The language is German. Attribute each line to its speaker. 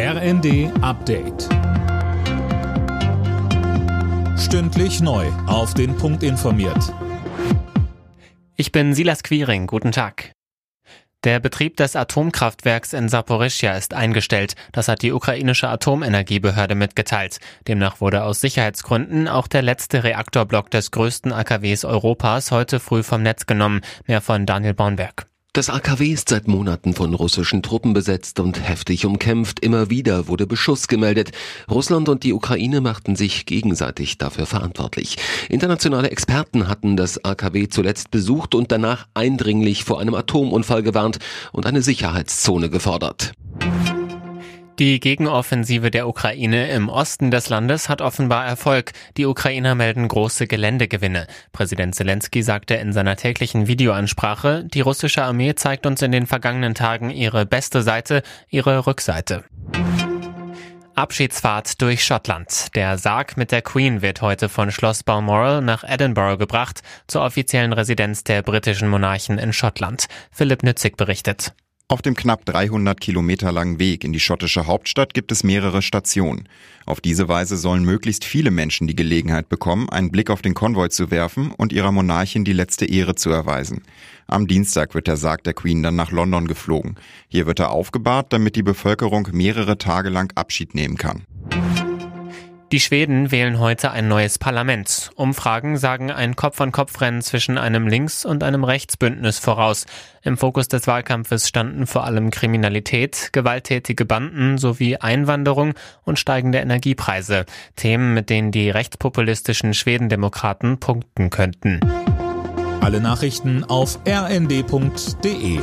Speaker 1: RND Update. Stündlich neu. Auf den Punkt informiert.
Speaker 2: Ich bin Silas Quiring. Guten Tag. Der Betrieb des Atomkraftwerks in Saporischja ist eingestellt. Das hat die ukrainische Atomenergiebehörde mitgeteilt. Demnach wurde aus Sicherheitsgründen auch der letzte Reaktorblock des größten AKWs Europas heute früh vom Netz genommen. Mehr von Daniel Baunberg.
Speaker 3: Das AKW ist seit Monaten von russischen Truppen besetzt und heftig umkämpft. Immer wieder wurde Beschuss gemeldet. Russland und die Ukraine machten sich gegenseitig dafür verantwortlich. Internationale Experten hatten das AKW zuletzt besucht und danach eindringlich vor einem Atomunfall gewarnt und eine Sicherheitszone gefordert.
Speaker 2: Die Gegenoffensive der Ukraine im Osten des Landes hat offenbar Erfolg. Die Ukrainer melden große Geländegewinne. Präsident Zelensky sagte in seiner täglichen Videoansprache, die russische Armee zeigt uns in den vergangenen Tagen ihre beste Seite, ihre Rückseite. Abschiedsfahrt durch Schottland. Der Sarg mit der Queen wird heute von Schloss Balmoral nach Edinburgh gebracht, zur offiziellen Residenz der britischen Monarchen in Schottland. Philipp Nützig berichtet.
Speaker 4: Auf dem knapp 300 Kilometer langen Weg in die schottische Hauptstadt gibt es mehrere Stationen. Auf diese Weise sollen möglichst viele Menschen die Gelegenheit bekommen, einen Blick auf den Konvoi zu werfen und ihrer Monarchin die letzte Ehre zu erweisen. Am Dienstag wird der Sarg der Queen dann nach London geflogen. Hier wird er aufgebahrt, damit die Bevölkerung mehrere Tage lang Abschied nehmen kann.
Speaker 2: Die Schweden wählen heute ein neues Parlament. Umfragen sagen ein Kopf-an-Kopf-Rennen zwischen einem Links- und einem Rechtsbündnis voraus. Im Fokus des Wahlkampfes standen vor allem Kriminalität, gewalttätige Banden sowie Einwanderung und steigende Energiepreise. Themen, mit denen die rechtspopulistischen Schwedendemokraten punkten könnten.
Speaker 1: Alle Nachrichten auf rnd.de